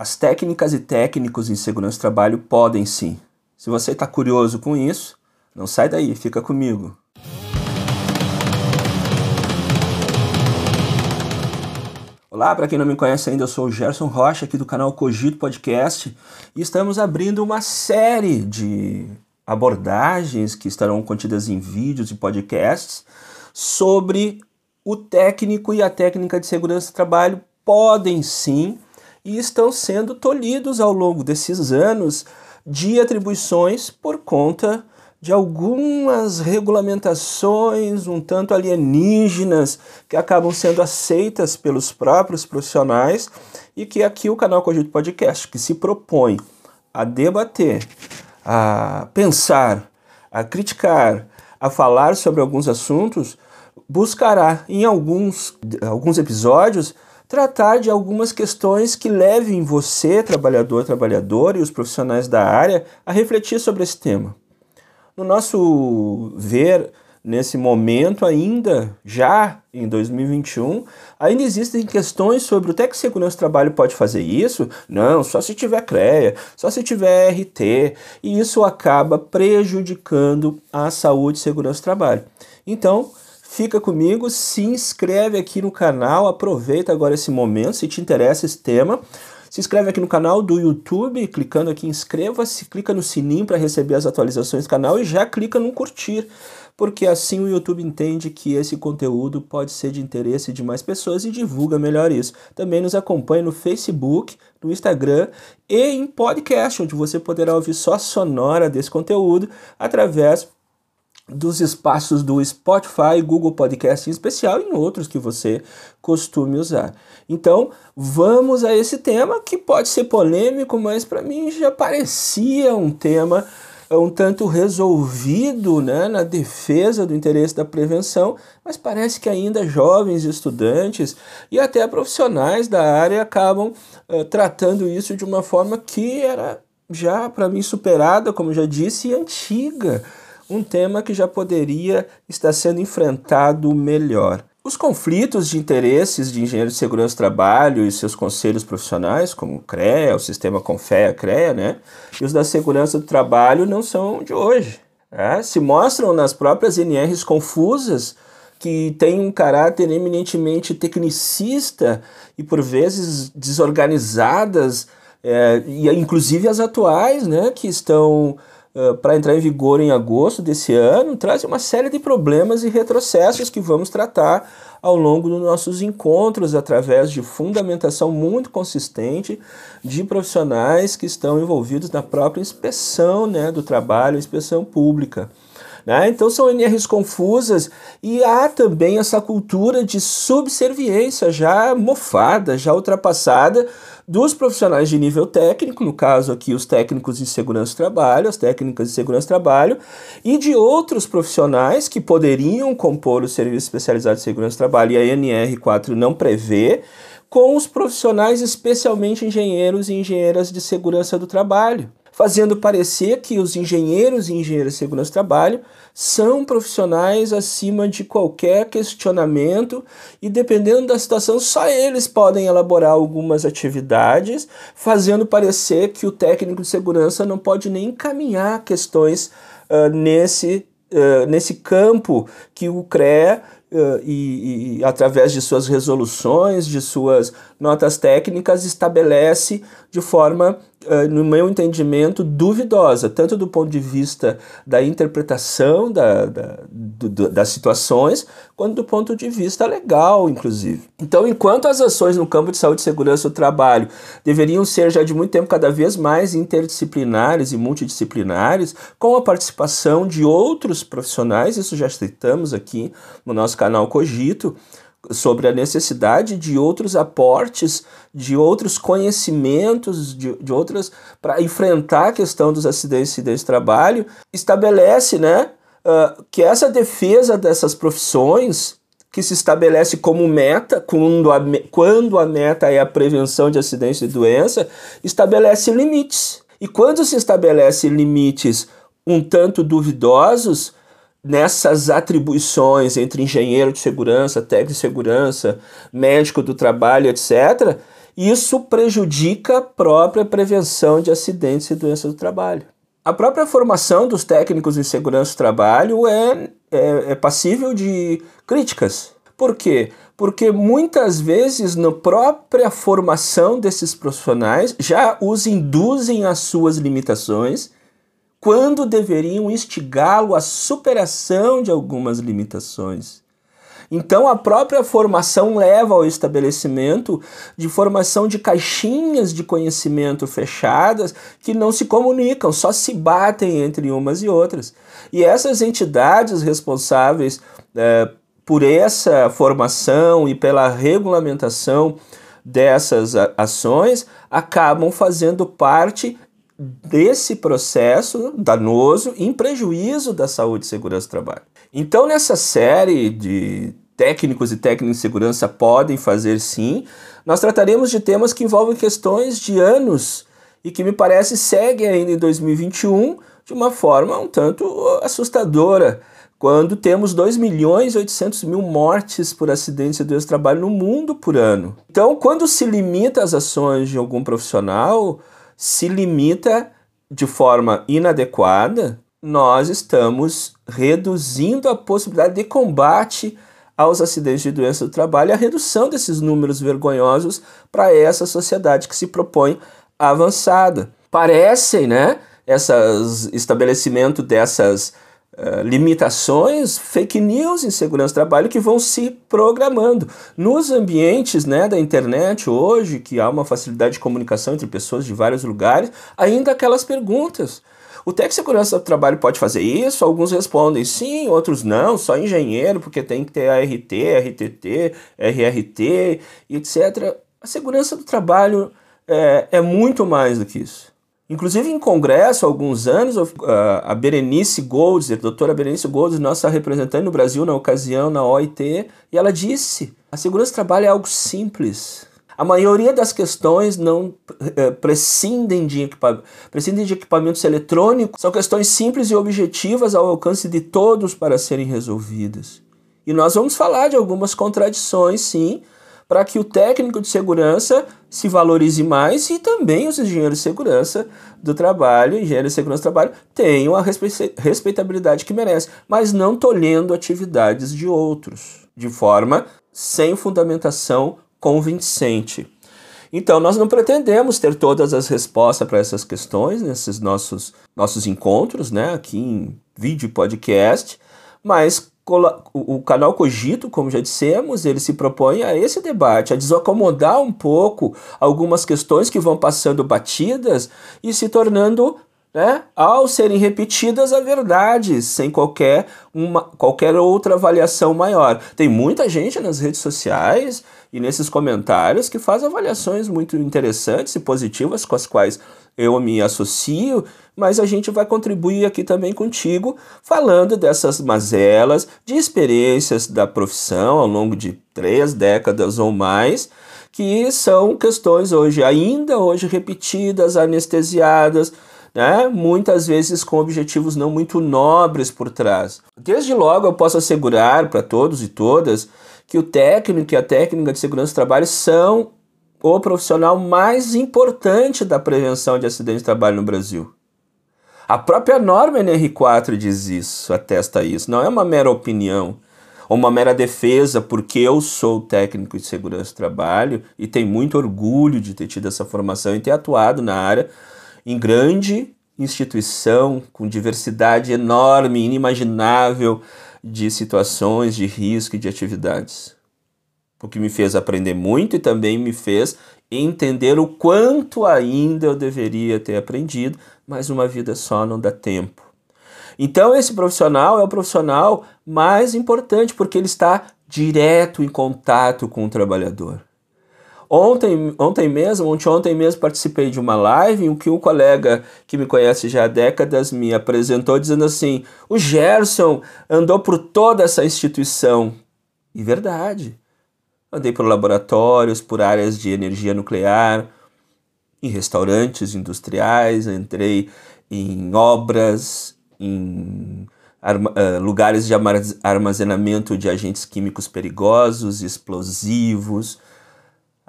As técnicas e técnicos em segurança do trabalho podem sim. Se você está curioso com isso, não sai daí, fica comigo. Olá, para quem não me conhece ainda, eu sou o Gerson Rocha, aqui do canal Cogito Podcast, e estamos abrindo uma série de abordagens que estarão contidas em vídeos e podcasts sobre o técnico e a técnica de segurança do trabalho podem sim e estão sendo tolhidos ao longo desses anos de atribuições por conta de algumas regulamentações um tanto alienígenas que acabam sendo aceitas pelos próprios profissionais e que aqui o canal Cogito Podcast, que se propõe a debater, a pensar, a criticar, a falar sobre alguns assuntos, buscará em alguns, alguns episódios tratar de algumas questões que levem você, trabalhador, trabalhadora e os profissionais da área a refletir sobre esse tema. No nosso ver, nesse momento ainda, já em 2021, ainda existem questões sobre o que, que segurança do trabalho pode fazer isso? Não, só se tiver CREA, só se tiver RT, e isso acaba prejudicando a saúde e segurança do trabalho. Então, Fica comigo, se inscreve aqui no canal, aproveita agora esse momento, se te interessa esse tema. Se inscreve aqui no canal do YouTube, clicando aqui em inscreva-se, clica no sininho para receber as atualizações do canal e já clica no curtir, porque assim o YouTube entende que esse conteúdo pode ser de interesse de mais pessoas e divulga melhor isso. Também nos acompanhe no Facebook, no Instagram e em podcast, onde você poderá ouvir só a sonora desse conteúdo através dos espaços do Spotify, Google Podcast em especial e em outros que você costume usar. Então, vamos a esse tema que pode ser polêmico, mas para mim já parecia um tema um tanto resolvido né, na defesa do interesse da prevenção, mas parece que ainda jovens estudantes e até profissionais da área acabam uh, tratando isso de uma forma que era já para mim superada, como já disse, e antiga um tema que já poderia estar sendo enfrentado melhor. Os conflitos de interesses de engenheiros de segurança do trabalho e seus conselhos profissionais, como o CREA, o sistema Confea CREA, né, e os da segurança do trabalho não são de hoje. É, se mostram nas próprias NRs confusas que têm um caráter eminentemente tecnicista e por vezes desorganizadas, é, e inclusive as atuais, né, que estão uh, para entrar em vigor em agosto desse ano, traz uma série de problemas e retrocessos que vamos tratar ao longo dos nossos encontros através de fundamentação muito consistente de profissionais que estão envolvidos na própria inspeção né, do trabalho, inspeção pública. Né? Então são NRs confusas e há também essa cultura de subserviência já mofada, já ultrapassada dos profissionais de nível técnico, no caso aqui os técnicos de segurança do trabalho, as técnicas de segurança do trabalho, e de outros profissionais que poderiam compor o serviço especializado de segurança do trabalho e a NR4 não prevê, com os profissionais especialmente engenheiros e engenheiras de segurança do trabalho fazendo parecer que os engenheiros e engenheiras de segurança do trabalho são profissionais acima de qualquer questionamento e, dependendo da situação, só eles podem elaborar algumas atividades, fazendo parecer que o técnico de segurança não pode nem encaminhar questões uh, nesse, uh, nesse campo que o CREA Uh, e, e, através de suas resoluções, de suas notas técnicas, estabelece de forma uh, no meu entendimento, duvidosa, tanto do ponto de vista da interpretação da, da, do, das situações, quanto do ponto de vista legal, inclusive. Então, enquanto as ações no campo de saúde e segurança do trabalho deveriam ser já de muito tempo cada vez mais interdisciplinares e multidisciplinares, com a participação de outros profissionais, isso já citamos aqui no nosso canal Cogito, sobre a necessidade de outros aportes, de outros conhecimentos, de, de outras para enfrentar a questão dos acidentes de trabalho, estabelece, né, uh, que essa defesa dessas profissões que se estabelece como meta, quando a, quando a meta é a prevenção de acidentes de doença, estabelece limites. E quando se estabelece limites um tanto duvidosos, nessas atribuições entre engenheiro de segurança, técnico de segurança, médico do trabalho, etc., isso prejudica a própria prevenção de acidentes e doenças do trabalho. A própria formação dos técnicos em segurança do trabalho é, é, é passível de críticas. Por quê? Porque muitas vezes, na própria formação desses profissionais, já os induzem às suas limitações, quando deveriam instigá-lo à superação de algumas limitações. Então, a própria formação leva ao estabelecimento de formação de caixinhas de conhecimento fechadas que não se comunicam, só se batem entre umas e outras. E essas entidades responsáveis é, por essa formação e pela regulamentação dessas ações acabam fazendo parte desse processo danoso em prejuízo da saúde e segurança do trabalho. Então, nessa série de técnicos e técnicos de segurança podem fazer sim, nós trataremos de temas que envolvem questões de anos e que me parece seguem ainda em 2021 de uma forma um tanto assustadora, quando temos 2 milhões e 800 mil mortes por acidentes de trabalho no mundo por ano. Então, quando se limita as ações de algum profissional, se limita de forma inadequada, nós estamos reduzindo a possibilidade de combate aos acidentes de doença do trabalho e a redução desses números vergonhosos para essa sociedade que se propõe avançada. Parecem, né, esses estabelecimento dessas uh, limitações, fake news em segurança do trabalho que vão se programando. Nos ambientes né, da internet hoje, que há uma facilidade de comunicação entre pessoas de vários lugares, ainda aquelas perguntas. O técnico de segurança do trabalho pode fazer isso? Alguns respondem sim, outros não, só engenheiro, porque tem que ter ART, RTT, RRT, etc. A segurança do trabalho é, é muito mais do que isso. Inclusive em congresso, há alguns anos, a Berenice Golds, doutora Berenice Golds, nossa representante no Brasil na ocasião, na OIT, e ela disse: a segurança do trabalho é algo simples. A maioria das questões não é, prescindem, de prescindem de equipamentos eletrônicos, são questões simples e objetivas ao alcance de todos para serem resolvidas. E nós vamos falar de algumas contradições, sim, para que o técnico de segurança se valorize mais e também os engenheiros de segurança do trabalho, engenheiros de segurança do trabalho, tenham a respeitabilidade que merecem, mas não tolhendo atividades de outros, de forma sem fundamentação convincente. Então, nós não pretendemos ter todas as respostas para essas questões nesses nossos, nossos encontros, né, aqui em vídeo podcast, mas o canal Cogito, como já dissemos, ele se propõe a esse debate, a desacomodar um pouco algumas questões que vão passando batidas e se tornando né, ao serem repetidas a verdade, sem qualquer, uma, qualquer outra avaliação maior. Tem muita gente nas redes sociais e nesses comentários que faz avaliações muito interessantes e positivas com as quais eu me associo, mas a gente vai contribuir aqui também contigo falando dessas mazelas, de experiências da profissão ao longo de três décadas ou mais, que são questões hoje, ainda hoje repetidas, anestesiadas, né? muitas vezes com objetivos não muito nobres por trás. Desde logo eu posso assegurar para todos e todas que o técnico e a técnica de segurança do trabalho são o profissional mais importante da prevenção de acidentes de trabalho no Brasil. A própria norma NR4 diz isso, atesta isso. Não é uma mera opinião ou uma mera defesa porque eu sou técnico de segurança do trabalho e tenho muito orgulho de ter tido essa formação e ter atuado na área em grande instituição com diversidade enorme, inimaginável de situações, de risco e de atividades. O que me fez aprender muito e também me fez entender o quanto ainda eu deveria ter aprendido, mas uma vida só não dá tempo. Então, esse profissional é o profissional mais importante porque ele está direto em contato com o trabalhador. Ontem, ontem mesmo, ontem, ontem mesmo participei de uma live em que um colega que me conhece já há décadas me apresentou dizendo assim: o Gerson andou por toda essa instituição. E verdade. Andei por laboratórios, por áreas de energia nuclear, em restaurantes industriais, entrei em obras, em uh, lugares de armazenamento de agentes químicos perigosos, explosivos,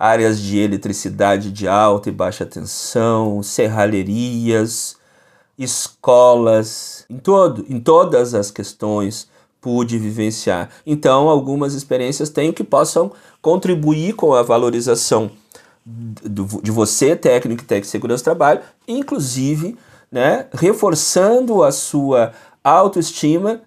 áreas de eletricidade de alta e baixa tensão, serralherias, escolas, em todo, em todas as questões pude vivenciar. Então, algumas experiências tenho que possam contribuir com a valorização de você, técnico e técnico de segurança do trabalho, inclusive né, reforçando a sua autoestima,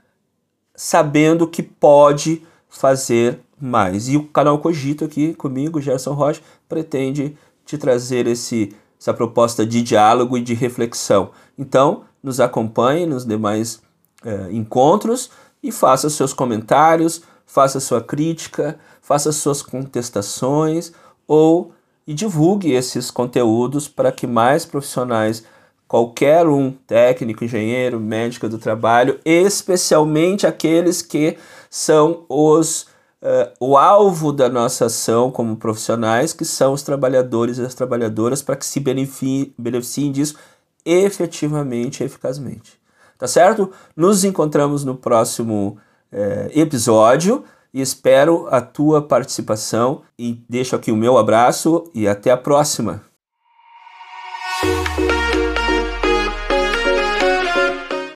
sabendo que pode fazer mais. E o canal Cogito aqui comigo, Gerson Rocha, pretende te trazer esse, essa proposta de diálogo e de reflexão. Então, nos acompanhe nos demais eh, encontros e faça seus comentários, faça sua crítica, faça suas contestações ou e divulgue esses conteúdos para que mais profissionais, qualquer um, técnico, engenheiro, médico do trabalho, especialmente aqueles que são os uh, o alvo da nossa ação como profissionais, que são os trabalhadores e as trabalhadoras, para que se beneficiem, beneficiem disso efetivamente e eficazmente. Tá certo? Nos encontramos no próximo uh, episódio e espero a tua participação e deixo aqui o meu abraço e até a próxima.